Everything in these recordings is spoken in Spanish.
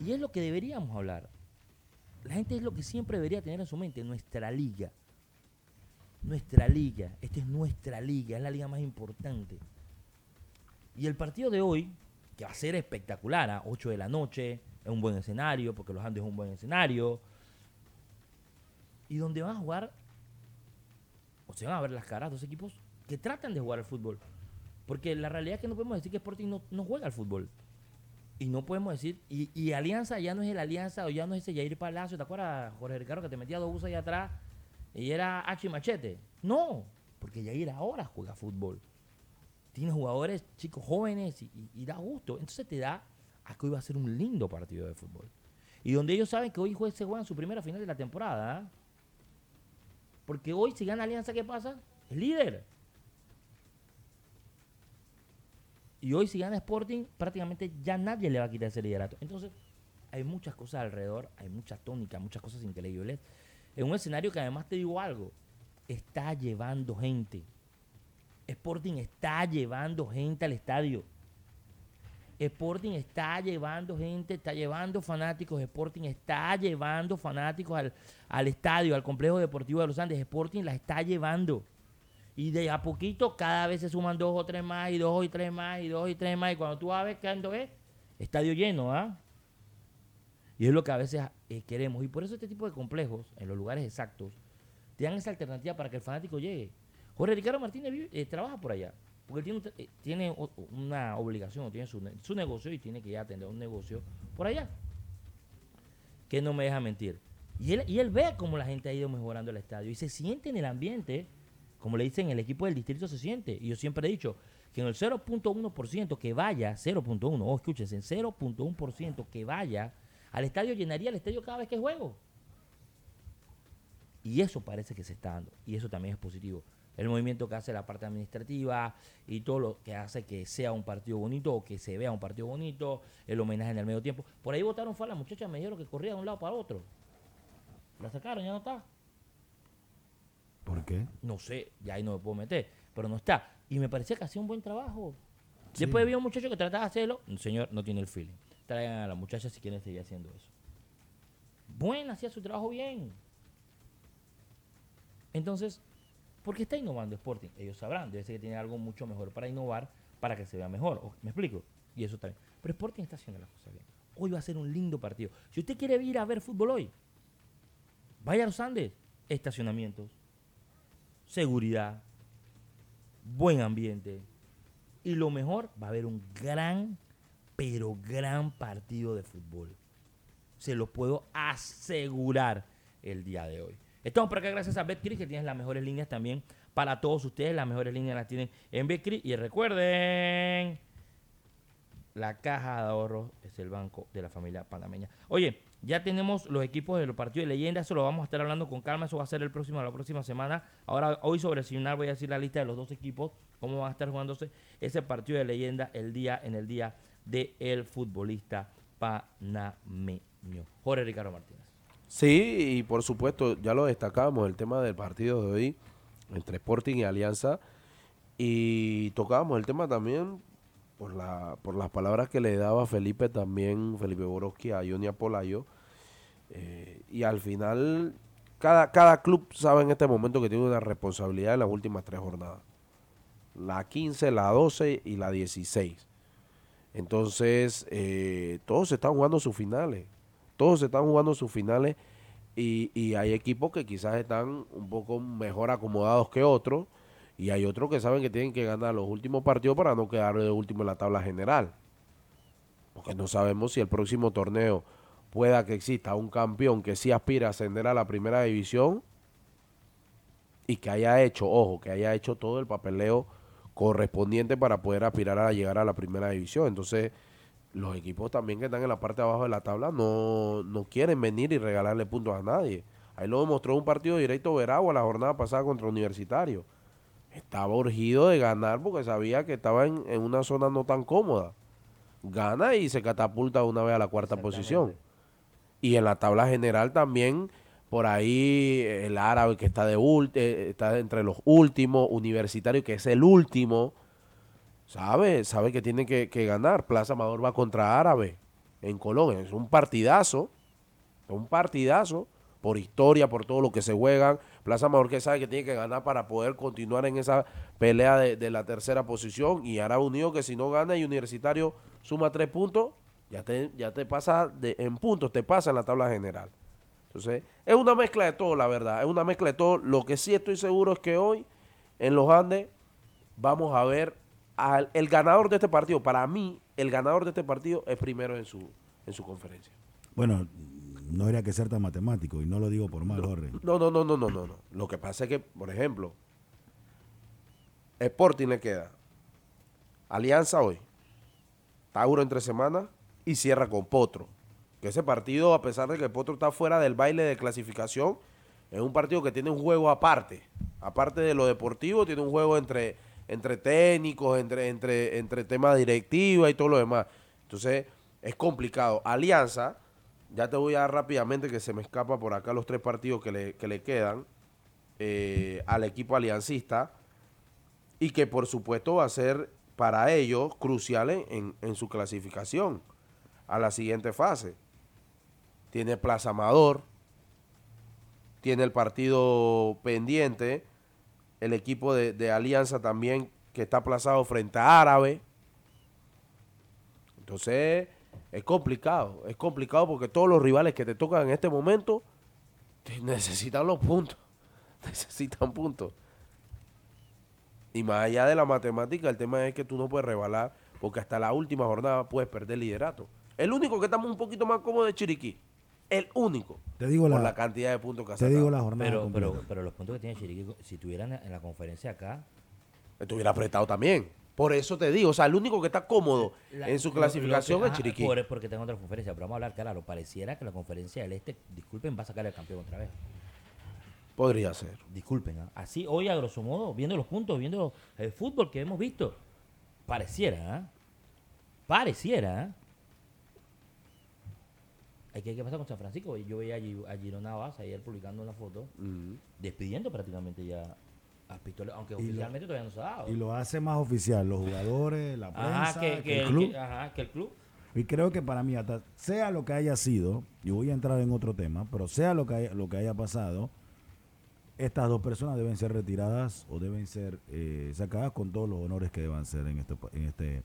Y es lo que deberíamos hablar. La gente es lo que siempre debería tener en su mente, nuestra liga. Nuestra liga, esta es nuestra liga, es la liga más importante. Y el partido de hoy, que va a ser espectacular, a 8 de la noche, es un buen escenario, porque los Andes es un buen escenario. Y donde van a jugar, o se van a ver las caras dos equipos que tratan de jugar al fútbol. Porque la realidad es que no podemos decir que Sporting no juega al fútbol. Y no podemos decir, y, y, Alianza ya no es el Alianza o ya no es ese Jair Palacio, ¿te acuerdas, Jorge Ricardo, que te metía dos buses ahí atrás y era H y Machete? No, porque Jair ahora juega fútbol. Tiene jugadores, chicos jóvenes y, da gusto. Entonces te da a que hoy va a ser un lindo partido de fútbol. Y donde ellos saben que hoy se juegan su primera final de la temporada. ¿eh? Porque hoy si gana Alianza, ¿qué pasa? Es líder. Y hoy si gana Sporting, prácticamente ya nadie le va a quitar ese liderato. Entonces, hay muchas cosas alrededor, hay mucha tónica, muchas cosas increíbles. En un escenario que además te digo algo, está llevando gente. Sporting está llevando gente al estadio. Sporting está llevando gente, está llevando fanáticos. Sporting está llevando fanáticos al, al estadio, al complejo deportivo de los Andes. Sporting la está llevando. Y de a poquito cada vez se suman dos o tres más, y dos y tres más, y dos y tres más. Y cuando tú vas a ver qué ando es, estadio lleno, ¿ah? Y es lo que a veces eh, queremos. Y por eso este tipo de complejos, en los lugares exactos, te dan esa alternativa para que el fanático llegue. Jorge Ricardo Martínez eh, trabaja por allá. Porque tiene, eh, tiene una obligación, tiene su, su negocio y tiene que ya atender un negocio por allá. Que no me deja mentir. Y él, y él ve cómo la gente ha ido mejorando el estadio y se siente en el ambiente como le dicen, el equipo del distrito se siente. Y yo siempre he dicho que en el 0.1% que vaya, 0.1, oh, escúchense, en 0.1% que vaya al estadio llenaría el estadio cada vez que juego. Y eso parece que se está dando. Y eso también es positivo. El movimiento que hace la parte administrativa y todo lo que hace que sea un partido bonito o que se vea un partido bonito, el homenaje en el medio tiempo. Por ahí votaron fue a la muchacha, me dijeron que corría de un lado para otro. La sacaron, ya no está. ¿Por qué? No sé, ya ahí no me puedo meter, pero no está. Y me parecía que hacía un buen trabajo. Después había un muchacho que trataba de hacerlo, el señor no tiene el feeling. Traigan a la muchacha si quieren seguir haciendo eso. Buena, hacía su trabajo bien. Entonces, ¿por qué está innovando Sporting? Ellos sabrán, debe ser que tiene algo mucho mejor para innovar, para que se vea mejor. ¿Me explico? Y eso también. Pero Sporting está haciendo las cosas bien. Hoy va a ser un lindo partido. Si usted quiere ir a ver fútbol hoy, vaya a los Andes, estacionamientos, seguridad, buen ambiente. Y lo mejor, va a haber un gran, pero gran partido de fútbol. Se lo puedo asegurar el día de hoy. Estamos por acá gracias a Betcris, que tiene las mejores líneas también para todos ustedes. Las mejores líneas las tienen en Betcris. Y recuerden, la caja de ahorros es el banco de la familia panameña. Oye, ya tenemos los equipos de los partidos de leyenda, eso lo vamos a estar hablando con calma, eso va a ser el próximo, la próxima semana. Ahora, hoy sobre el final voy a decir la lista de los dos equipos, cómo van a estar jugándose ese partido de leyenda el día, en el día del el futbolista panameño. Jorge Ricardo Martínez. Sí, y por supuesto, ya lo destacábamos, el tema del partido de hoy entre Sporting y Alianza. Y tocábamos el tema también por, la, por las palabras que le daba Felipe también, Felipe Borowski a Johnny Apolayo. Eh, y al final, cada, cada club sabe en este momento que tiene una responsabilidad en las últimas tres jornadas. La 15, la 12 y la 16. Entonces, eh, todos están jugando sus finales. Todos están jugando sus finales. Y, y hay equipos que quizás están un poco mejor acomodados que otros y hay otros que saben que tienen que ganar los últimos partidos para no quedar de último en la tabla general. Porque no sabemos si el próximo torneo pueda que exista un campeón que sí aspira a ascender a la primera división y que haya hecho, ojo, que haya hecho todo el papeleo correspondiente para poder aspirar a llegar a la primera división. Entonces, los equipos también que están en la parte de abajo de la tabla no, no quieren venir y regalarle puntos a nadie. Ahí lo demostró un partido directo Veragua la jornada pasada contra Universitario estaba urgido de ganar porque sabía que estaba en, una zona no tan cómoda. Gana y se catapulta una vez a la cuarta posición. Y en la tabla general también, por ahí el árabe que está, de eh, está entre los últimos, universitario que es el último, sabe, sabe que tiene que, ganar. Plaza Amador va contra árabe. en Colón. Es un partidazo, es un partidazo por historia, por todo lo que se juegan. Plaza que sabe que tiene que ganar para poder continuar en esa pelea de, la tercera posición. Y ahora Unido que si no gana y Universitario suma tres puntos, ya te, ya te pasa de, en puntos, te pasa en la tabla general. Entonces, es una mezcla de todo, la verdad. Es una mezcla de todo. Lo que sí estoy seguro es que hoy, en los Andes, vamos a ver al el ganador de este partido. Para mí, el ganador de este partido es primero en su, en su conferencia. Bueno, no habría que ser tan matemático y no lo digo por mal, Jorge. No, no, no, no, no, no, no. Lo que pasa es que, por ejemplo, Sporting le queda Alianza hoy, Tauro entre semanas y cierra con Potro. Que ese partido, a pesar de que Potro está fuera del baile de clasificación, es un partido que tiene un juego aparte. Aparte de lo deportivo, tiene un juego entre, entre técnicos, entre, entre, entre temas directiva y todo lo demás. Entonces, es complicado. Alianza, ya te voy a dar rápidamente que se me escapa por acá los tres partidos que le, que le quedan eh, al equipo aliancista y que por supuesto va a ser para ellos cruciales en, en su clasificación a la siguiente fase. Tiene Plaza Amador, tiene el partido pendiente, el equipo de, de Alianza también que está aplazado frente a Árabe. Entonces, es complicado, es complicado porque todos los rivales que te tocan en este momento te necesitan los puntos, necesitan puntos. Y más allá de la matemática, el tema es que tú no puedes rebalar porque hasta la última jornada puedes perder liderato. El único que estamos un poquito más cómodo es Chiriquí. El único. Te digo por la, la cantidad de puntos que te digo la jornada Pero, pero los puntos que tiene Chiriquí, si estuvieran en la conferencia acá, Estuviera apretado también. Por eso te digo, o sea, el único que está cómodo la- en su lo- lo clasificación que- es ajá, Chiriquí. por- porque tengo otra conferencia, pero vamos a hablar claro. Pareciera que la conferencia del Este, disculpen, va a sacar el campeón otra vez. Podría ser. Disculpen, ¿ah? así hoy a grosso modo, viendo los puntos, viendo el fútbol que hemos visto, pareciera, ¿ah? pareciera. ¿ah? Hay que qué pasa con San Francisco. Yo veía a, Gi- a Girona Vaz ayer publicando una foto, despidiendo prácticamente ya a Pistola, aunque lo- oficialmente todavía no se ha dado. Y lo hace más oficial, los jugadores, la prensa, Ajá, que, que el el, club. que- ajá, que el club. Y creo que para mí, hasta sea lo que haya sido, y voy a entrar en otro tema, pero sea lo que haya, lo que haya pasado, estas dos personas deben ser retiradas o deben ser eh, sacadas con todos los honores que deban ser en este, pa- en este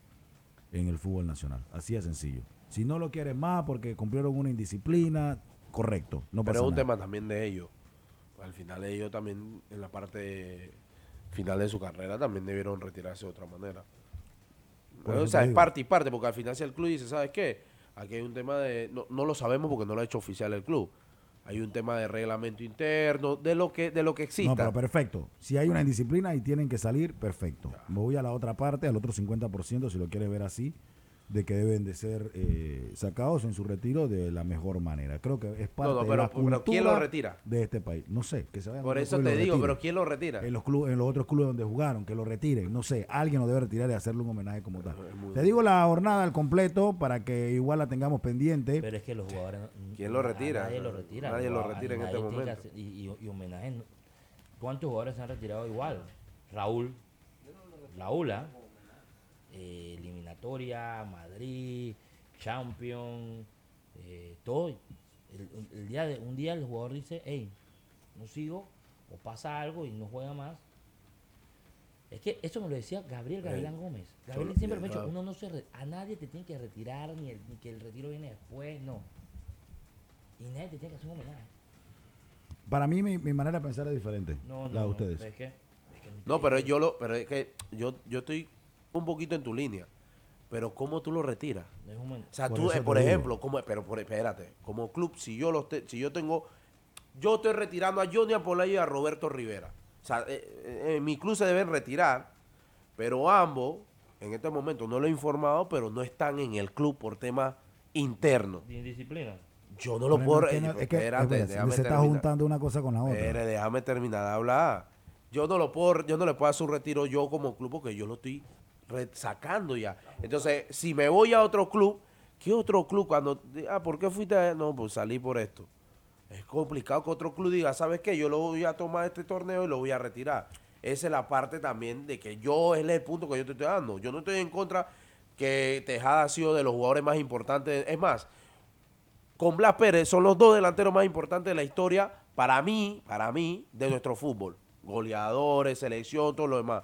en el fútbol nacional. Así de sencillo. Si no lo quieren más porque cumplieron una indisciplina, correcto, no Pero pasa es un nada. tema también de ellos. Al final ellos también, en la parte final de su carrera, también debieron retirarse de otra manera. O sea, es parte y parte, porque al final si el club dice, ¿sabes qué? Aquí hay un tema de... No, no lo sabemos porque no lo ha hecho oficial el club. Hay un tema de reglamento interno, de lo que, de lo que exista. No, pero perfecto. Si hay una indisciplina y tienen que salir, perfecto. Me voy a la otra parte, al otro 50%, si lo quiere ver así, de que deben de ser eh, sacados en su retiro de la mejor manera. Creo que es parte no, de pero, la pero ¿quién lo cultura retira? de este país. No sé, que se vayan Por eso te digo, retiren. pero ¿quién lo retira? En los, clubes, en los otros clubes donde jugaron, que lo retiren. No sé, alguien lo debe retirar y hacerle un homenaje como tal. Te digo la jornada al completo para que igual la tengamos pendiente. Pero es que los jugadores. ¿Quién lo retira? Nadie lo retira. Nadie lo retira en este momento. y, y, y homenaje. ¿Cuántos jugadores se han retirado igual? Raúl. Raúl, ¿ah? Eh, eliminatoria, Madrid, Champion, eh, todo. El, el día de, un día el jugador dice, hey, no sigo, o pasa algo y no juega más. Es que eso me lo decía Gabriel Gavilán Gómez. Gabriel solo- siempre me ha dicho, uno no se re- a nadie te tiene que retirar, ni, el- ni que el retiro viene después, no. Y nadie te tiene que hacer un homenaje. Para mí, mi, mi manera de pensar es diferente. No, no, la de no, ustedes. Es que, es que No, pero yo lo, pero es que yo, yo estoy un poquito en tu línea. Pero ¿cómo tú lo retiras? es O sea, Por tú, eh, por ejemplo, como, pero por, espérate, como club, si yo los te- si yo tengo, yo estoy retirando a Johnny Apolayo y a Roberto Rivera. O sea, eh, eh, en mi club se deben retirar, pero ambos, en este momento no lo he informado, pero no están en el club por temas internos. de indisciplina. Yo no lo Bueno, puedo... es que eh, no- es que, espérate, espérate, déjame se está terminar. juntando una cosa con la otra. Espere, déjame terminar de hablar. Yo no lo puedo, yo no le puedo hacer un retiro yo como club porque yo lo estoy sacando ya. Entonces, si me voy a otro club, ¿qué otro club cuando ah, ¿por qué fuiste? No, pues salí por esto. Es complicado que otro club diga, ¿sabes qué? Yo lo voy a tomar este torneo y lo voy a retirar. Esa es la parte también de que yo, es el punto que yo te estoy dando. Yo no estoy en contra, que Tejada ha sido de los jugadores más importantes. Es más, con Blas Pérez son los dos delanteros más importantes de la historia para mí, para mí, de nuestro fútbol. Goleadores, selección, todo lo demás.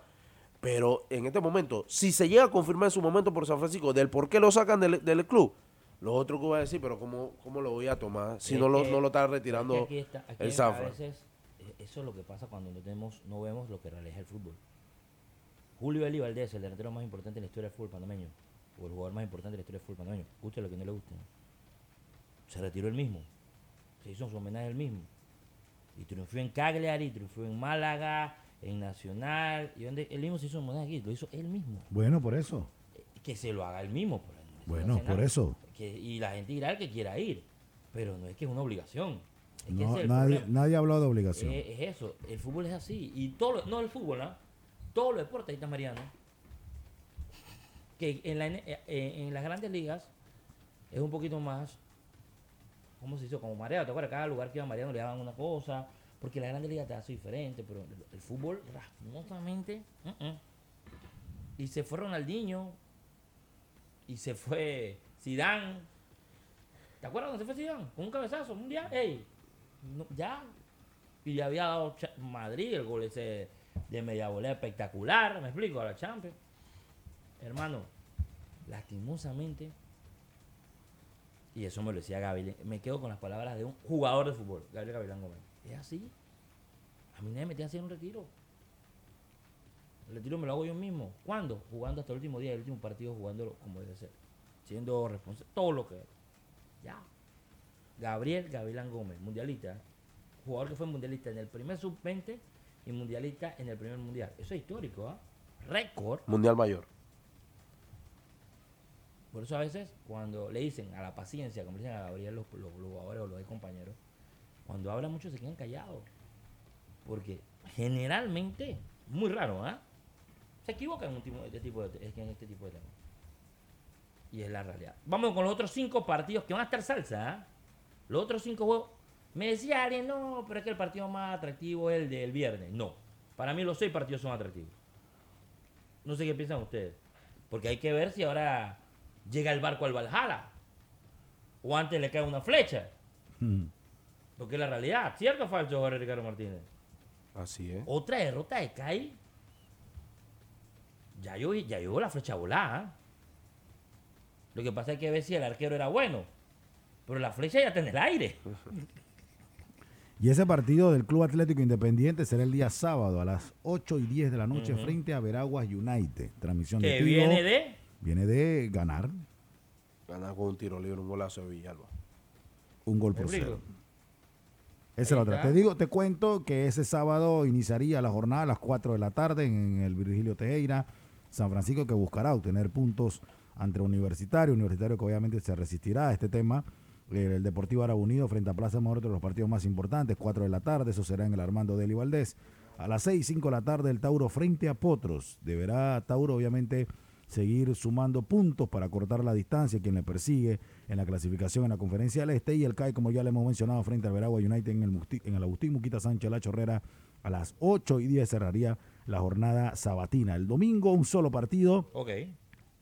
Pero en este momento, si se llega a confirmar en su momento por San Francisco del por qué lo sacan del, del club, lo otro que voy a decir, pero ¿cómo, cómo lo voy a tomar si Es no lo, no lo está es que retirando aquí está- aquí el veces, eh, eso es lo que pasa cuando no, tenemos, no vemos lo que realiza el fútbol. Julio Eli Valdés, el delantero más importante de la historia del fútbol panameño, o el jugador más importante de la historia del fútbol panameño, guste lo que no le guste, se retiró el mismo, se hizo su homenaje el mismo, y triunfó en Cagliari, triunfó en Málaga, en Nacional, y donde él mismo se hizo homenaje aquí, lo hizo él mismo, Bueno, por eso. Eh, que se lo haga él mismo. por no Bueno, por eso. Que- y la gente irá el que quiera ir, pero no es que es una obligación. Es No, es nadie, nadie ha hablado de obligación. Eh, es eso, el fútbol es así. Y todo lo- no el fútbol, ¿ah? Todos los deportes, ahí está Mariano. Que en, la, eh, en las grandes ligas es un poquito más, ¿cómo se hizo? Como Mariano, ¿te acuerdas? Cada lugar que iba Mariano le daban una cosa, porque la grande liga te hace diferente, pero el, fútbol, rasposamente, uh -uh. y se fue Ronaldinho, y se fue Zidane. ¿Te acuerdas cuando se fue Zidane? Con un cabezazo, un día, ey, ya. Y le había dado Madrid el gol ese de media volea espectacular, me explico, a la Champions. Hermano, lastimosamente, y eso me lo decía Gabriel, me quedo con las palabras de un jugador de fútbol, Gabriel Gavilán Gómez. Es así. A mí nadie me tiene que hacer un retiro. El retiro me lo hago yo mismo. ¿Cuándo? Jugando hasta el último día, el último partido, jugándolo como debe ser. Siendo responsable, todo lo que es. Ya. Gabriel Gavilán Gómez, mundialista. Jugador que fue mundialista en el primer sub-20 y mundialista en el primer mundial. Eso es histórico, ¿ah? Récord. Mundial Mayor. Por eso a veces cuando le dicen a la paciencia, como le dicen a Gabriel los, los, los jugadores o los compañeros, cuando hablan mucho se quedan callados. Porque generalmente, muy raro, ¿ah? Se equivocan en, un tipo, este tipo de, en este tipo de temas. Y es la realidad. Vamos con los otros cinco partidos que van a estar salsa, ¿ah? Los otros cinco juegos. Me decía alguien, no, pero es que el partido más atractivo es el del viernes. No. Para mí los seis partidos son atractivos. No sé qué piensan ustedes. Porque hay que ver si ahora llega el barco al Valhalla. O antes le cae una flecha. Mm. Porque es la realidad. ¿Cierto o falso, Jorge Ricardo Martínez? Así es. Otra derrota de CAI. Ya yo, ya llegó la flecha volada. ¿ah? Lo que pasa es que ver si el arquero era bueno. Pero la flecha ya está en el aire. Y ese partido del Club Atlético Independiente será el día sábado a las 8 y 10 de la noche frente a Veraguas United. Transmisión de Tigo. viene de. Viene de ganar Ganar con un tiro libre, un golazo de Villalba. un gol ¿Me por cero. Esa es la otra. Te digo, te cuento que ese sábado iniciaría la jornada a las 4 de la tarde en el Virgilio Tejera, San Francisco, que buscará obtener puntos ante Universitario. Universitario que obviamente se resistirá a este tema. El Deportivo Árabe Unido frente a Plaza de los partidos más importantes, 4 de la tarde. Eso será en el Armando Deli Valdés. A las 6, 5 de la tarde, el Tauro frente a Potros. Deberá Tauro, obviamente, seguir sumando puntos para cortar la distancia, quien le persigue en la clasificación en la Conferencia del Este y el CAE, como ya le hemos mencionado, frente al Veragua United en el, Musti- en el Agustín Muquita Sánchez La Chorrera a las 8 y 10 cerraría la jornada sabatina. El domingo un solo partido Ok.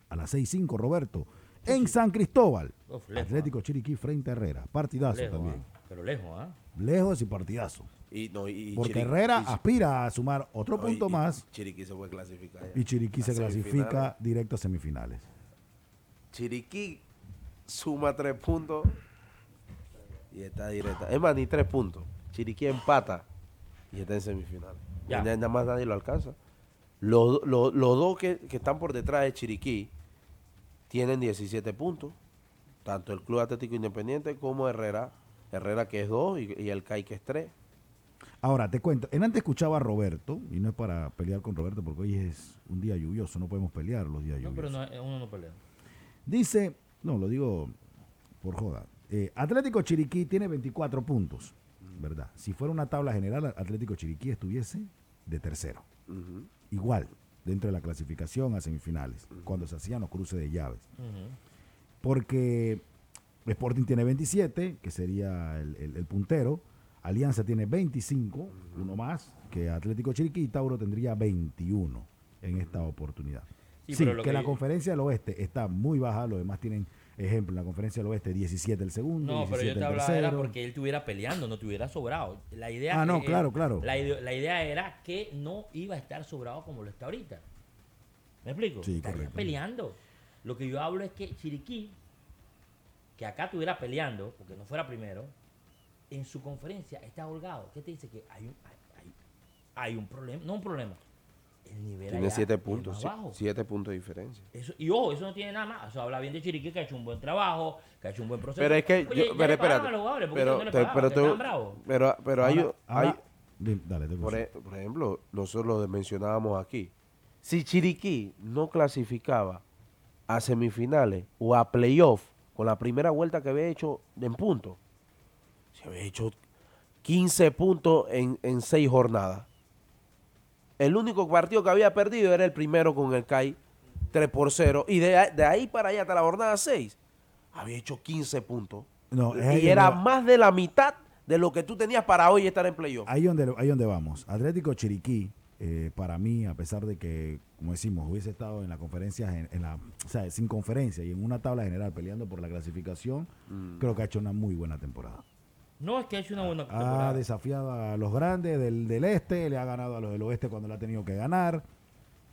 a las 6 5 Roberto en San Cristóbal. Uf, lejos, Atlético Chiriquí frente a Herrera. Partidazo Lejos, también. ¿ah? Pero lejos, ¿ah? Lejos y partidazo. Y, no, y, y Porque Herrera y- aspira a sumar otro no, punto y- y más Chiriquí se puede clasificar. ya. y Chiriquí se semifinales. clasifica directo a semifinales. Chiriquí suma tres puntos y está directa. Es más, ni tres puntos. Chiriquí empata y está en semifinal. Ya. Ya. Nada más nadie lo alcanza. Los, los- los dos que, que están por detrás de Chiriquí tienen 17 puntos. Tanto el Club Atlético Independiente como Herrera. Herrera que es 2 y, y el CAI que es 3. Ahora, te cuento, en antes escuchaba a Roberto, y no es para pelear con Roberto porque hoy es un día lluvioso, no podemos pelear los días No, pero lluviosos. no, uno no pelea. Dice, no, lo digo por joda, eh, Atlético Chiriquí tiene 24 puntos, ¿verdad? Si fuera una tabla general, Atlético Chiriquí estuviese de tercero, igual, dentro de la clasificación a semifinales, cuando se hacían los cruces de llaves. Porque Sporting tiene 27, que sería el, el- el puntero, Alianza tiene 25, uno más, que Atlético Chiriquí y Tauro tendría 21 en esta oportunidad. Sí, Sí, que, la conferencia del oeste está muy baja, los demás tienen ejemplo, en la conferencia del oeste 17 el segundo, No, pero 17 yo te hablaba era porque él estuviera peleando, no estuviera sobrado. La idea Ah, no, claro, claro. La idea era que no iba a estar sobrado como lo está ahorita. ¿Me explico? Sí, Estaría correcto. peleando. Lo que yo hablo es que Chiriquí, que acá estuviera peleando, porque no fuera primero, en su conferencia está holgado. ¿Qué te dice? Que hay un, hay, hay- hay un problema, no un problema. El nivel Tiene allá siete es puntos, más sí, bajo. siete puntos de diferencia. Eso, y ojo, eso no tiene nada más. Eso habla bien de Chiriquí, que ha hecho un buen trabajo, que ha hecho un buen proceso. Pero es que, Oye, yo, ya pero espérate, a los jugadores, ¿por qué pero, no le te- pero, Que te- pero, pero hay, Ahora- hay- dale, te por, e- por ejemplo, nosotros lo mencionábamos aquí. Si Chiriquí no clasificaba a semifinales o a playoff con la primera vuelta que había hecho en punto, se había hecho 15 puntos en, en 6 jornadas. El único partido que había perdido era el primero con el CAI 3 por 0. Y de, ahí- de ahí para allá hasta la jornada 6 había hecho 15 puntos. No, y era más de la mitad de lo que tú tenías para hoy estar en playoff. Ahí donde, ahí donde vamos. Atlético Chiriquí, eh, para mí, a pesar de que, como decimos, hubiese estado en la conferencia, en, en la, o sea, sin conferencia y en una tabla general peleando por la clasificación, Mm. creo que ha hecho una muy buena temporada. No, es que ha hecho una buena Ha temporada. desafiado a los grandes del, del este, le ha ganado a los del oeste cuando le ha tenido que ganar,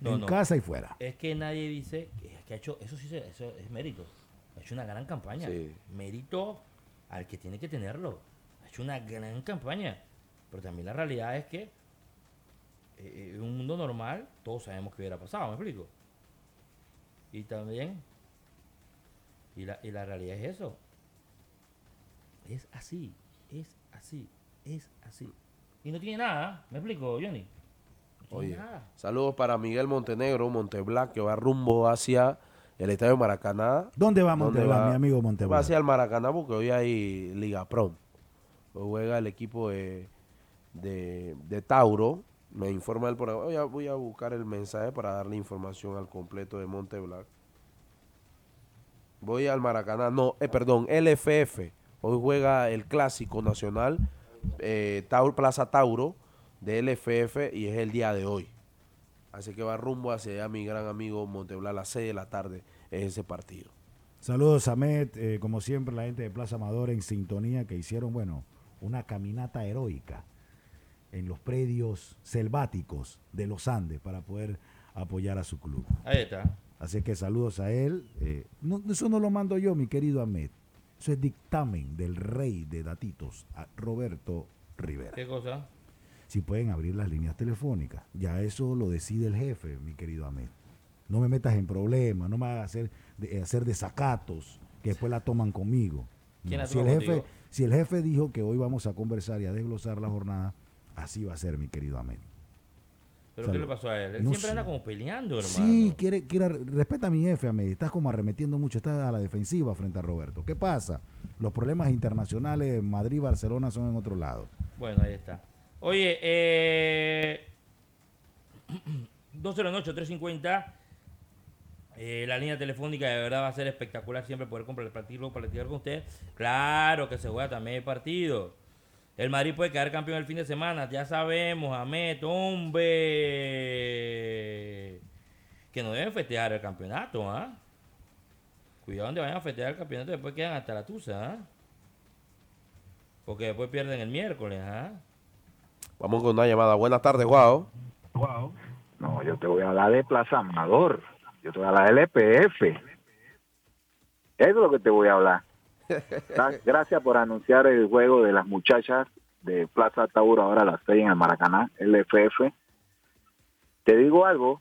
No, en no. casa y fuera. Es que nadie dice que, que ha hecho, eso sí, se- eso es mérito. Ha hecho una gran campaña. Sí. Mérito al que tiene que tenerlo. Ha hecho una gran campaña. Pero también la realidad es que eh, en un mundo normal todos sabemos que hubiera pasado, ¿me explico? Y también, y la, y la realidad es eso. Es así, es así, es así. Y no tiene nada, ¿me explico, Johnny? No tiene Oye, nada. saludos para Miguel Montenegro, Monteblanc, que va rumbo hacia el estadio Maracaná. ¿Dónde va ¿Dónde Monteblanc, va? mi amigo Va Monteblanc? hacia el Maracaná porque hoy hay Liga Pro. Hoy juega el equipo de, de, de Tauro. Me informa él por ahí. Voy a, voy a buscar el mensaje para darle información al completo de Monteblanc. Voy al Maracaná. No, eh, perdón, LFF. Hoy juega el clásico nacional eh, Taur- Plaza Tauro de LFF y es el día de hoy. Así que va rumbo hacia allá mi gran amigo Monteblanc a las 6 de la tarde es ese partido. Saludos a Met, eh, como siempre, la gente de Plaza Amador en sintonía que hicieron, bueno, una caminata heroica en los predios selváticos de los Andes para poder apoyar a su club. Ahí está. Así que saludos a él. eh, no- eso no lo mando yo, mi querido Ahmed. Eso es dictamen del rey de datitos, a Roberto Rivera. ¿Qué cosa? Si pueden abrir las líneas telefónicas. Ya eso lo decide el jefe, mi querido Ahmed. No me metas en problemas, no me hagas hacer, de, hacer desacatos que después la toman conmigo. ¿Quién No, la si, el jefe, contigo? si el jefe dijo que hoy vamos a conversar y a desglosar la jornada, así va a ser, mi querido Ahmed. ¿Pero qué le pasó a él? Él No siempre sé. anda como peleando, hermano. Sí, quiere, quiere, respeta a mi jefe, Ahmed. Estás como arremetiendo mucho, estás a la defensiva frente a Roberto. ¿Qué pasa? Los problemas internacionales Madrid y Barcelona son en otro lado. Bueno, ahí está. Oye, eh... 209-350. Eh, la línea telefónica de verdad va a ser espectacular siempre poder compartirlo, platicar con usted. Claro que se juega también el partido. El Madrid puede quedar campeón el fin de semana, ya sabemos, Amet, hombre. Que no deben festejar el campeonato, ¿ah? Cuidado donde vayan a festejar el campeonato, después quedan hasta la tusa, ¿ah? Porque después pierden el miércoles, ¿ah? Vamos con una llamada. Buenas tardes, Guau. No, yo te voy a hablar de Plaza Amador. Yo te voy a hablar del EPF. Eso es lo que te voy a hablar. Gra- Gracias por anunciar el juego de las muchachas de Plaza Tauro ahora las 6 en el Maracaná, LFF. Te digo algo,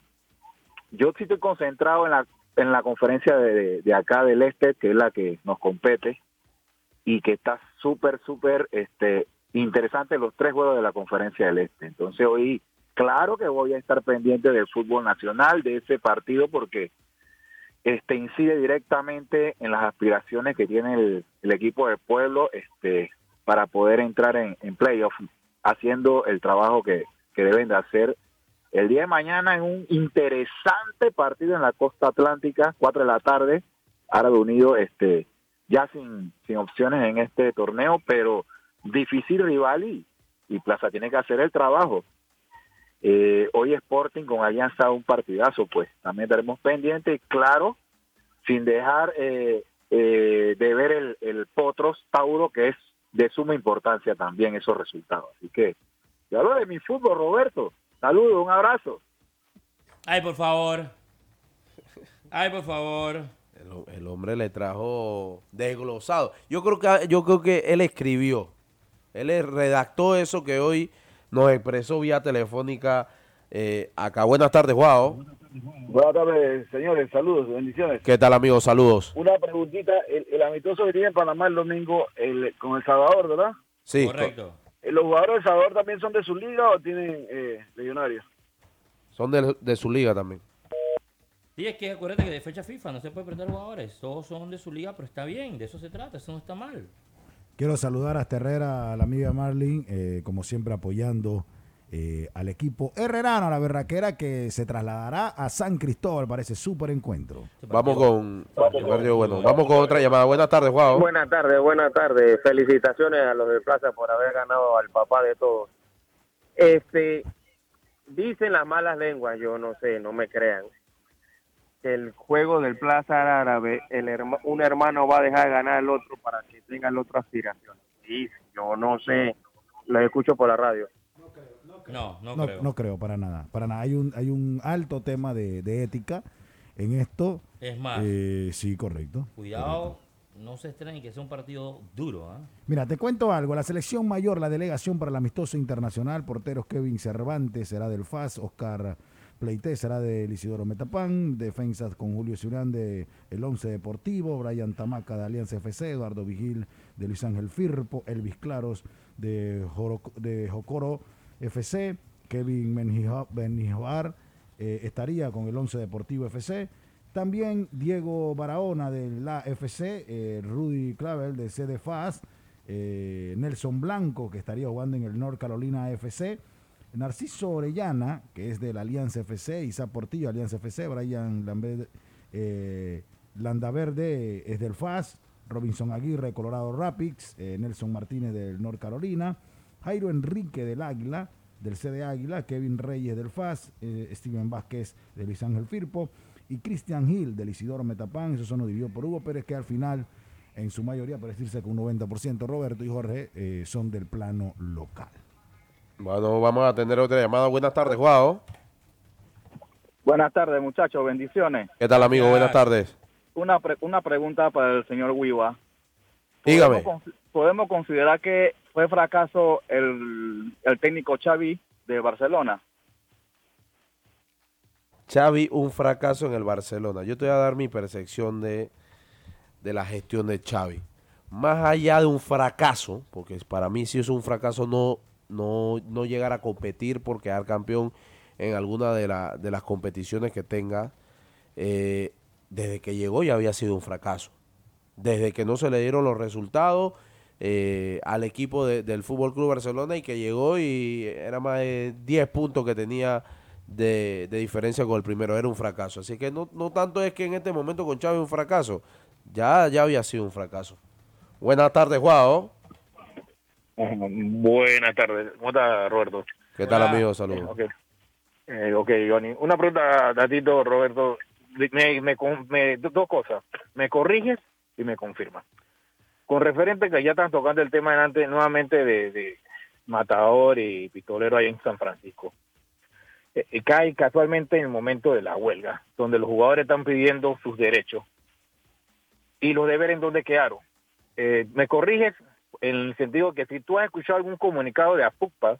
yo sí estoy concentrado en la, en la conferencia de, de acá del Este, que es la que nos compete, y que está súper, súper este, interesante los tres juegos de la conferencia del Este. Entonces hoy claro que voy a estar pendiente del fútbol nacional, de ese partido, porque este incide directamente en las aspiraciones que tiene el, el equipo del pueblo este para poder entrar en, en playoff, haciendo el trabajo que, que deben de hacer. El día de mañana en un interesante partido en la costa atlántica, 4 de la tarde, Árabe Unido, este, ya sin, sin opciones en este torneo, pero difícil rival y, y Plaza tiene que hacer el trabajo Eh, hoy Sporting con Alianza un partidazo, pues también estaremos pendientes, claro, sin dejar eh, eh, de ver el, el Potros Tauro, que es de suma importancia también esos resultados. Así que, yo hablo de mi fútbol, Roberto. Saludos, un abrazo. Ay, por favor. Ay, por favor. El, el hombre le trajo desglosado. Yo creo que yo creo que él escribió. Él redactó eso que hoy nos expresó vía telefónica eh, acá. Buenas tardes, Juan. Buenas tardes, señores. Saludos, bendiciones. ¿Qué tal, amigos? Saludos. Una preguntita. El, el amistoso que tiene en Panamá el domingo el, con El Salvador, ¿verdad? Sí, Correcto. Eh, ¿Los jugadores de El Salvador también son de su liga o tienen eh, legionarios? son de, de su liga también. Sí, es que acuérdate que de fecha FIFA no se puede prender jugadores. Todos son de su liga, pero está bien. De eso se trata. Eso no está mal. Quiero saludar a Herrera, a la amiga Marlin, eh, como siempre apoyando eh, al equipo herrerano, a la berraquera que se trasladará a San Cristóbal para ese súper encuentro. Vamos con, partido bueno. Vamos con otra llamada. Buenas tardes, Juan. Buenas tardes, buenas tardes. Felicitaciones a los de Plaza por haber ganado al papá de todos. Este, dicen las malas lenguas, yo no sé, no me crean, que el juego del Plaza Árabe, el herma- un hermano va a dejar ganar al otro para que tenga el otro aspiración. Sí, yo no sé, lo escucho por la radio. No, no, No, creo. no creo, para nada. Para nada. Hay un, hay un alto tema de, de ética en esto. Es más, Eh, sí, correcto. cuidado, no se extrañen que sea un partido duro. ¿ah? Mira, te cuento algo. La selección mayor, la delegación para el amistoso internacional, porteros Kevin Cervantes será del FAS, Oscar Pleité será del Isidoro Metapán, defensas con Julio Ciurán de el Once Deportivo, Brian Tamaca de Alianza FC, Eduardo Vigil de Luis Ángel Firpo, Elvis Claros de, de Jocoro FC, Kevin Benjijoar eh, estaría con el Once Deportivo FC. También Diego Barahona de la FC, eh, Rudy Clavel de CDFAS, eh, Nelson Blanco, que estaría jugando en el North Carolina FC, Narciso Orellana, que es de la Alianza FC, Isa Portillo, Alianza FC, Brian eh, Landaverde es del FAS, Robinson Aguirre, Colorado Rapids, eh, Nelson Martínez del North Carolina, Jairo Enrique del Águila, del CD Águila, Kevin Reyes del FAS, eh, Steven Vázquez de Luis Ángel Firpo y Christian Hill del Isidoro Metapán. Eso son lo dividido por Hugo Pérez, que al final, en su mayoría, para decirse que un 90%, Roberto y Jorge son del plano local. Bueno, vamos a tener otra llamada. Buenas tardes, Juan. Buenas tardes, muchachos, bendiciones. ¿Qué tal, amigo? Buenas tardes. Una, pre- una pregunta para el señor Wiwa. Dígame. ¿Podemos, con- podemos considerar que fue fracaso el, el técnico Xavi de Barcelona? Xavi, un fracaso en el Barcelona. Yo te voy a dar mi percepción de, de la gestión de Xavi. Más allá de un fracaso, porque para mí sí es un fracaso no, no, no llegar a competir por quedar campeón en alguna de, la- de las competiciones que tenga, eh, desde que llegó ya había sido un fracaso. Desde que no se le dieron los resultados eh, al equipo de- del Fútbol Club Barcelona y que llegó y era más de 10 puntos que tenía de, de diferencia con el primero, era un fracaso. Así que no, no tanto es que en este momento con Chávez un fracaso, ya, ya había sido un fracaso. Buenas tardes, Juan. Buenas tardes. ¿Cómo está, Roberto? ¿Qué tal, Hola. amigo? Saludos. Ok, eh, ok, Johnny. Una pregunta a Tito, Roberto. Me, me, me- dos cosas. Me corriges y me confirmas. Con referente que ya están tocando el tema delante nuevamente de, de matador y pistolero ahí en San Francisco. Eh, eh, cae casualmente en el momento de la huelga, donde los jugadores están pidiendo sus derechos. Y los deberes en donde quedaron. Eh, me corriges en el sentido que si tú has escuchado algún comunicado de AFUCPA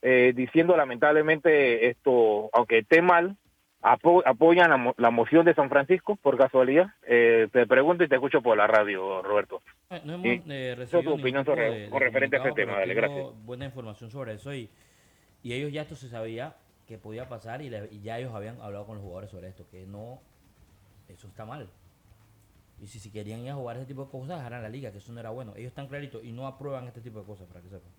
eh, diciendo lamentablemente esto, aunque esté mal, apo- apoyan la, mo- la moción de San Francisco por casualidad. Eh, te pregunto y te escucho por la radio, Roberto. Eh, No hemos eh, recibido tu opinión sobre- de- de con referente a comunicado, tema, dale, gracias. buena información sobre eso y, y ellos ya esto se sabía que podía pasar y, le- y ya ellos habían hablado con los jugadores sobre esto, que no, eso está mal. Y si, si querían ir a jugar ese tipo de cosas, dejaran la liga, que eso no era bueno. Ellos están claritos y no aprueban este tipo de cosas, para que sepan.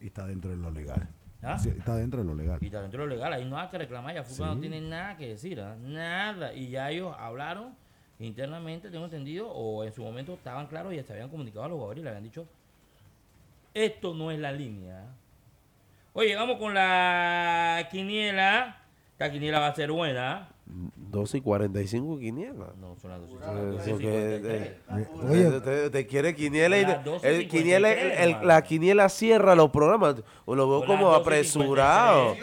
Y está dentro de lo legal. ¿Ah? Sí, está dentro de lo legal. Y está dentro de lo legal, ahí no hay que reclamar, ya Fútbol no tiene nada que decir, ¿ah? nada. Y ya ellos hablaron internamente, tengo entendido, o en su momento estaban claros y se habían comunicado a los jugadores y le habían dicho, esto no es la línea. ¿ah? Oye, vamos con la quiniela. Esta quiniela va a ser buena. 12 y 45 quiniela. No, son las dos. Eso que, eh, Oye, te, te- te quiere quiniela y 12 y el quiniela, el- 53, el- la quiniela cierra los programas. O lo veo como 12 y apresurado.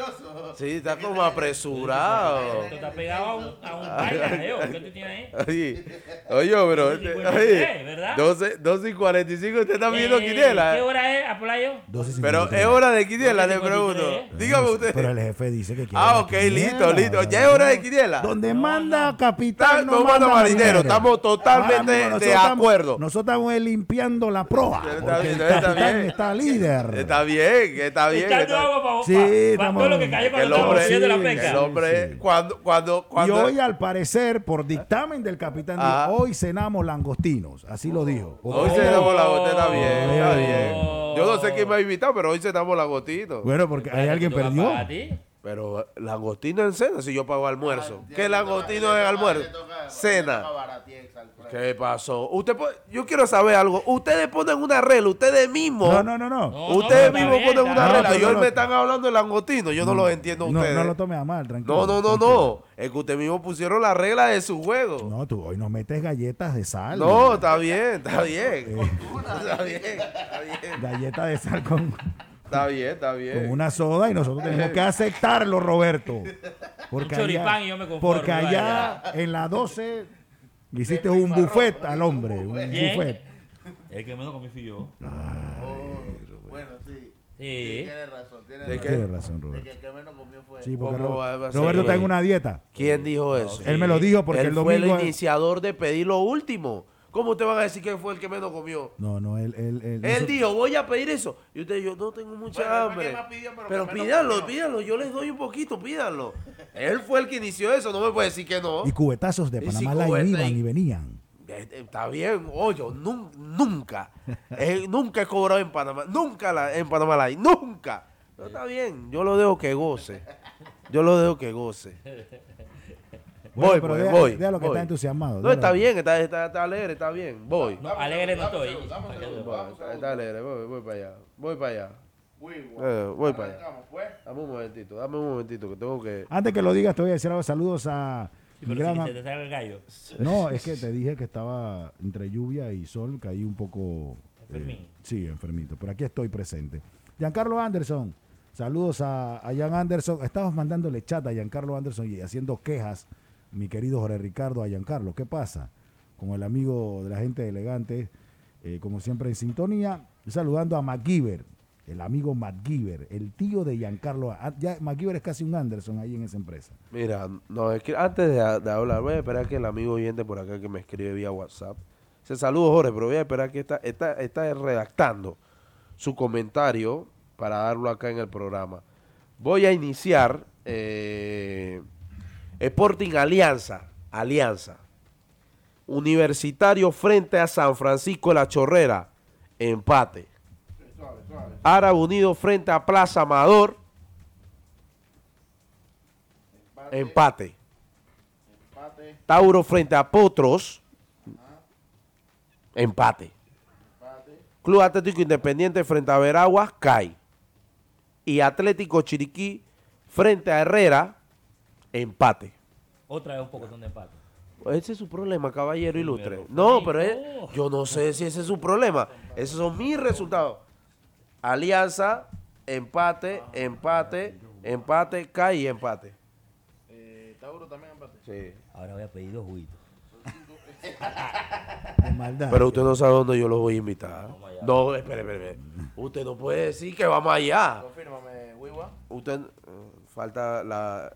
Sí, está como apresurado. Esto está pegado a un, a un ¿eh? ¿Qué tú tienes ahí? Oye, pero. 12 y este- 53, oye, ¿verdad? 12, 12 y 45, usted está viendo Eh, quiniela. ¿Qué hora es, Apolayo? 12 y Pero 53. es hora de quiniela, le 12 y pregunto. 53. Dígame usted. Pero el jefe dice que quiere. Ah, ok, listo, listo. Ya es hora de quiniela. Donde No, manda no. capitán, Está- no, no manda marinero, estamos totalmente Ahora de nosotros acuerdo. estamos- Nosotros estamos limpiando la proa. Está bien, el está bien. está líder. Está bien, está bien. Echando está- agua Sí, estamos- lo que cayó El cuando hombre, estábamos haciendo la sí, pesca. el hombre, Sí. cuando, cuando, Y cuando. hoy, al parecer, por dictamen del capitán, dijo, Ah. hoy cenamos langostinos. Así lo dijo. Hoy se damos la gotita, está Oh. bien, está bien. Yo no sé quién me ha invitado, pero hoy se damos la gotita. Bueno, porque hay alguien ¿tú vas a perdió. Pagar a ti? Pero langostino en cena si yo pago almuerzo. ¿Qué langostino en almuerzo? Cena. ¿Qué pasó? Usted po- yo quiero saber algo. Ustedes ponen una regla, ustedes mismos. No, no, no, no. No, ustedes no, mismos bien, ponen una regla. bien. Y hoy No, me están hablando de langostino. Yo no, los entiendo a No, ustedes. no lo tome a mal, tranquilo. no, no, no, tranquilo. no. Es que ustedes mismos pusieron la regla de su juego. No, tú hoy nos metes galletas de sal. No, está bien, está bien. Eh. Está bien, está bien. Galletas de sal con, Está bien, está con bien. una soda y nosotros tenemos que aceptarlo, Roberto. Porque Un choripán allá, y yo me conformo, porque allá en la 12 le hiciste un buffet al hombre. Un ¿Quién? buffet. El que menos comió fui yo. Bueno, sí. Sí. Tiene razón. Tiene ¿De razón. qué? Tienes razón, De Roberto. que el que menos comió fue. Sí, porque ¿Cómo Ro- va a ser? Roberto está en una dieta. ¿Quién dijo eso? Él me lo dijo porque Él el fue el domingo. iniciador de pedir lo último. ¿Cómo te van a decir que fue el que menos comió? No, no, él. Él, él, Él dijo, voy a pedir eso. Y usted dijo, no tengo mucha Bueno, hambre. Pero pídanlo, comió. pídanlo. Yo les doy un poquito, pídanlo. Él fue el que inició eso. No me puede decir que no. Y cubetazos de Panamá si cubeta iban y- y venían. Eh, Está bien, oye, nun- nunca, eh, nunca he cobrado en Panamá, nunca la, en Panamá nunca. Pero está bien, yo lo dejo que goce, yo lo dejo que goce. Bueno, Voy, pero pues, voy, deja lo que voy. está entusiasmado. No, está bien, está, está, está alegre, está bien, voy. No, alegre no estoy. Voy, está, alegre, voy, voy para allá, voy para allá. Eh, voy para allá. Pues. Dame un momentito, dame un momentito, que tengo que... Antes que lo digas, te voy a decir algo. Saludos a. Mi gran te salga el gallo. No, es que te dije que estaba entre lluvia y sol, caí un poco. eh, Enfermín. sí, enfermito. Pero aquí estoy presente. Giancarlo Anderson. Saludos a, a Jan Anderson. Estabas mandándole chat a Giancarlo Anderson y haciendo quejas, mi querido Jorge Ricardo, a Giancarlo. ¿Qué pasa? Como el amigo de la gente elegante, eh, como siempre en sintonía. Saludando a MacGyver, el amigo MacGyver, el tío de Giancarlo. Ah, Ya MacGyver es casi un Anderson ahí en esa empresa. Mira, no, es que antes de, de hablar, voy a esperar que el amigo oyente por acá que me escribe vía WhatsApp. Se saludo Jorge, pero voy a esperar que está, está, está redactando su comentario para darlo acá en el programa. Voy a iniciar eh, Sporting Alianza, Alianza. Universitario frente a San Francisco la Chorrera, empate. Árabe Unido frente a Plaza Amador, empate. Empate, Tauro frente a Potros, empate. empate. Club Atlético Independiente frente a Veraguas, cae. Y Atlético Chiriquí frente a Herrera, empate. Otra vez un poco de empate. Ese es su problema, caballero ilustre. No, pero es- yo no sé si ese es su problema. Esos son mis resultados. Alianza, empate, empate, empate, cae y empate. Eh, Tauro también empate. Sí. Ahora voy a pedir dos juguitos. Pero usted no sabe dónde yo los voy a invitar. No, espere, espere, espere. Usted no puede decir que vamos allá. Confírmame, Wiwa. Usted, eh, falta la,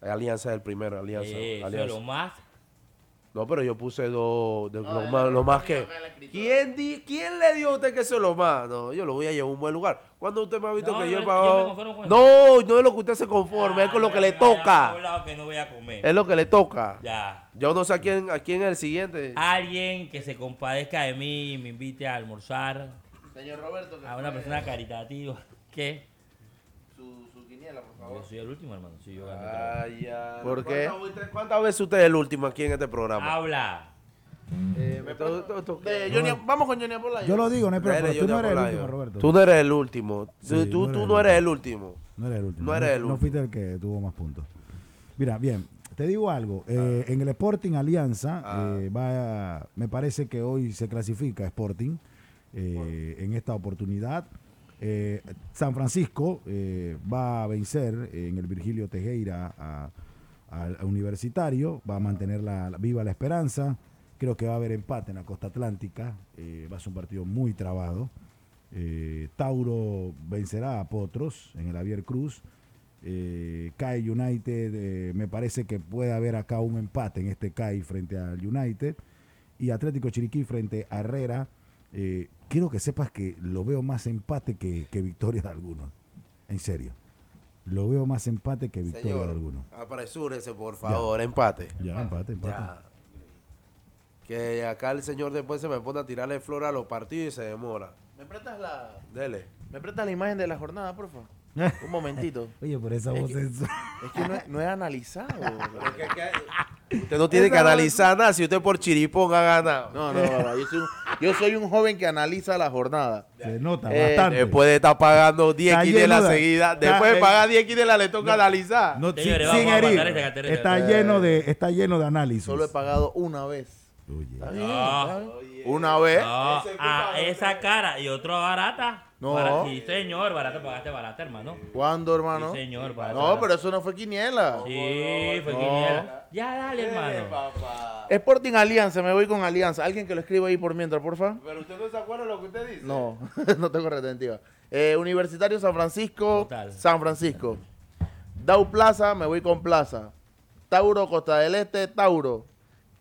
la alianza del primero, alianza. Eh, eso es alianza. lo más. No, pero yo puse dos, de No, lo de más, lo más que... ¿Quién, di- ¿Quién le dio a usted que eso es lo más? No, yo lo voy a llevar a un buen lugar. Cuando usted me ha visto No, que no, yo he pagado... me conformo con No, no es lo que usted se conforme, es con lo Ah, que le ya, ya, toca. ya, hablado que no voy a comer. Es lo que le toca. Ya. Yo no sé a quién, a quién es el siguiente. Alguien que se compadezca de mí y me invite a almorzar. Señor Roberto, A una persona caritativa. ¿Qué? Por Yo favor. soy el último, hermano. Sí, yo gano. Ay, ya. ¿Por qué? Ah. ¿Cuántas veces usted es el último aquí en este programa? Habla. Eh, me de Johnny- vamos con Johnny Apolayo. Yo lo digo, no hay problema. Tú no eres el Apolayo. último, Roberto. Tú no eres el último. Tú, Sí, tú, no tú eres no el eres el último. No eres el último. No eres el No último. fuiste el que tuvo más puntos. Mira, bien, te digo algo. eh, en el Sporting Alianza, Ah. eh, va a- me parece que hoy se clasifica Sporting eh, en esta oportunidad. Eh, San Francisco eh, va a vencer en el Virgilio Tejera al Universitario, va a mantener viva la esperanza. Creo que va a haber empate en la costa atlántica. eh, va a ser un partido muy trabado. Tauro vencerá a Potros en el Javier Cruz. CAI United, me parece que puede haber acá un empate en este CAI frente al United. Y Atlético Chiriquí frente a Herrera. Eh, quiero que sepas que lo veo más empate que, que victoria de algunos. En serio. Lo veo más empate que victoria de algunos. apresúrese, por favor, empate. Ya, empate, empate. Ya. Que acá el señor después se me pone a tirarle flor a los partidos y se demora. ¿Me prestas la, Dele. me prestas la imagen de la jornada, por favor? Un momentito. Oye, por esa voz es... Es que no he, no he analizado. Usted no tiene que analizar nada si usted por chiripón ha ganado. No, no, papá, yo soy, un, yo soy un joven que analiza la jornada. Se nota Eh, bastante. Después de estar pagando 10 Está quinelas lleno de- seguidas, está- después de pagar 10 quinelas le toca analizar. No, sin, Señores, sin vamos a herir. aguantar este caterete. Está lleno de, está lleno de análisis. Solo he pagado una vez. Ah. Una vez. No, a esa cara y otro barata. No. Sí, señor, barata, pagaste barata, hermano. ¿Cuándo, hermano? Sí, señor, barata. No, pero eso no fue quiniela. Sí, fue No. quiniela. Ya dale, hermano. Sporting Alianza, me voy con Alianza. Alguien que lo escriba ahí por mientras, porfa. Pero usted no se acuerda de lo que usted dice. No, no tengo retentiva. Eh, Universitario San Francisco, Total. San Francisco. Dau Plaza, me voy con Plaza. Tauro, Costa del Este, Tauro.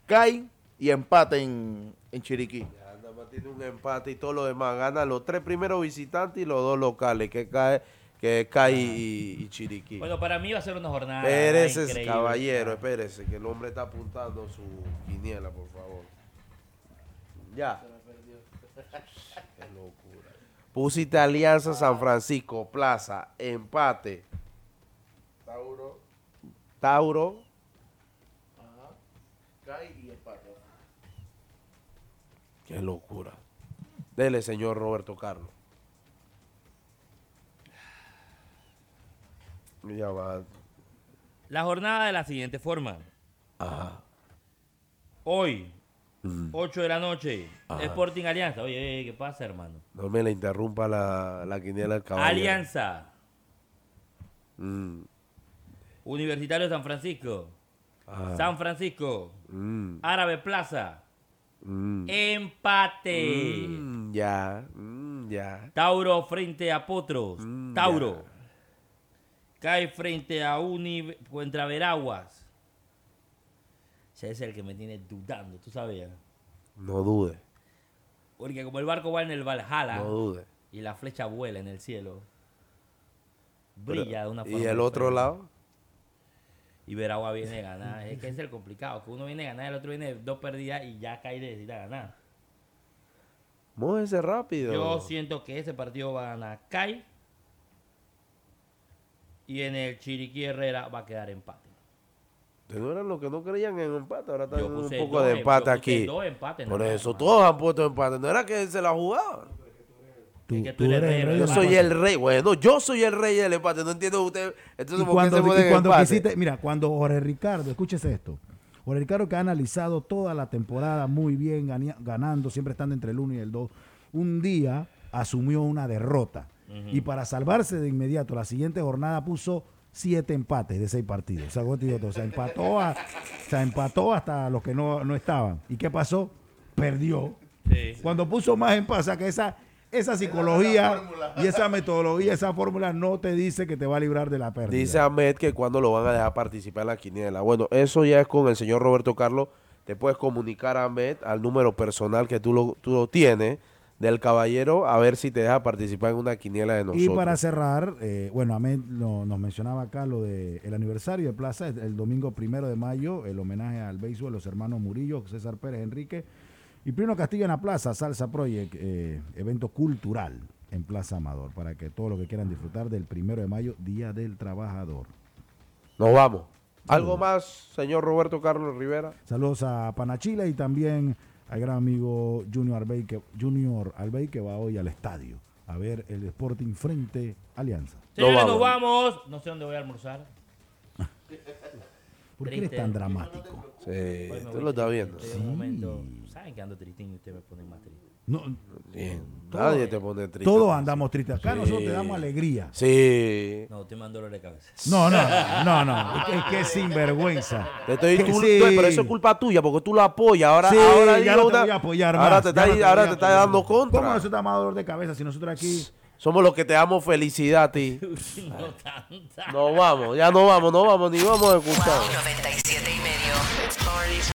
CAI y empate en, en Chiriquí. Ya, nada más tiene un empate y todo lo demás. Gana los tres primeros visitantes y los dos locales, que cae, que cae y, y Chiriquí. Bueno, para mí va a ser una jornada. Espérese, caballero, espérese, que el hombre está apuntando su quiniela, por favor. Ya. Qué locura. Pusiste Alianza San Francisco, Plaza, empate. Tauro, Tauro, CAI y empate. Qué locura. Dele, señor Roberto Carlos. Ya va. La jornada de la siguiente forma. Ajá. Hoy, Mm. 8 de la noche, Ajá. Sporting Alianza. Oye, oye, ¿qué pasa, hermano? No me le interrumpa la, la quiniela del caballero. Alianza, Mm. Universitario San Francisco, Ajá. San Francisco, Mm. Árabe Plaza, Mm. empate. Mm, ya, mm, ya. Tauro frente a Potros. Tauro. Cae frente a Uni contra Veraguas. Ese es el que me tiene dudando, tú sabías. No dude, Porque como el barco va en el Valhalla no dude. y la flecha vuela en el cielo, Pero- brilla de una forma. ¿Y el otro lado? Y Veragua viene a ganar. Es que es el complicado. Que uno viene a ganar, el otro viene dos perdidas y ya cae necesita ganar. Mójese rápido. Yo siento que ese partido va a ganar Kai. Y en el Chiriquí Herrera va a quedar empate. Ustedes no eran los que no creían en empate, ahora están un poco dos de em- empate yo aquí. dos empates Por eso todos han puesto empate. No era que se la jugaban. Tú, Es que tú tú eres eres rey, el rey ¿no? del Yo soy el rey. Bueno, yo soy el rey del empate. No entiendo usted. Entonces, ¿por cuando, qué se y cuando quisiste, mira, cuando Jorge Ricardo, escúchese esto. Jorge Ricardo que ha analizado toda la temporada muy bien, ganando, siempre estando entre el 1 y el 2, un día asumió una derrota. Y para salvarse de inmediato, la siguiente jornada puso siete empates de seis partidos. O sea. O sea, empató, a- o sea, empató hasta los que no, no estaban. ¿Y qué pasó? Perdió. Sí. Cuando puso más o sea, que esa, esa psicología y esa metodología, esa fórmula no te dice que te va a librar de la pérdida. Dice Ahmed que cuando lo van a dejar participar en la quiniela. Bueno, eso ya es con el señor Roberto Carlos. Te puedes comunicar a Ahmed al número personal que tú lo, tú lo tienes del caballero a ver si te deja participar en una quiniela de nosotros. Y para cerrar, eh, bueno, Ahmed lo- nos mencionaba acá lo del el aniversario de Plaza, el, el domingo primero de mayo, el homenaje al béisbol, los hermanos Murillo, César Pérez, Enrique y Primo Castillo en la Plaza, Salsa Project, eh, evento cultural en Plaza Amador, para que todos los que quieran disfrutar del primero de mayo, Día del Trabajador. Nos vamos. ¿Algo más, señor Roberto Carlos Rivera? Saludos a Panachila y también al gran amigo Junior Albey que, Junior Albey que va hoy al estadio a ver el Sporting frente Alianza. Señores, vamos. nos vamos. No sé dónde voy a almorzar. ¿Por qué eres tan dramático? Sí, tú lo estás viendo. En un momento. Saben que ando tristín y ustedes me ponen más triste. No, Bien. Todo- Nadie te pone triste. todos andamos tristes. Acá Sí. nosotros te damos alegría. Sí. No, usted me dan dolor de cabeza. No, no, no, no. Es que, es sinvergüenza. Te estoy, Que tú- sí. pero eso es culpa tuya porque tú lo apoyas. Ahora, Sí, ahora ya no te una- voy a apoyar ahora más. te ya está, no te ahora te a está apoyar. dando contra. ¿Cómo nosotros damos dolor de cabeza si nosotros aquí... Somos los que te damos felicidad a ti. no tanta. No vamos, ya no vamos, no vamos, ni vamos a escuchar. Wow 97 y medio. It's party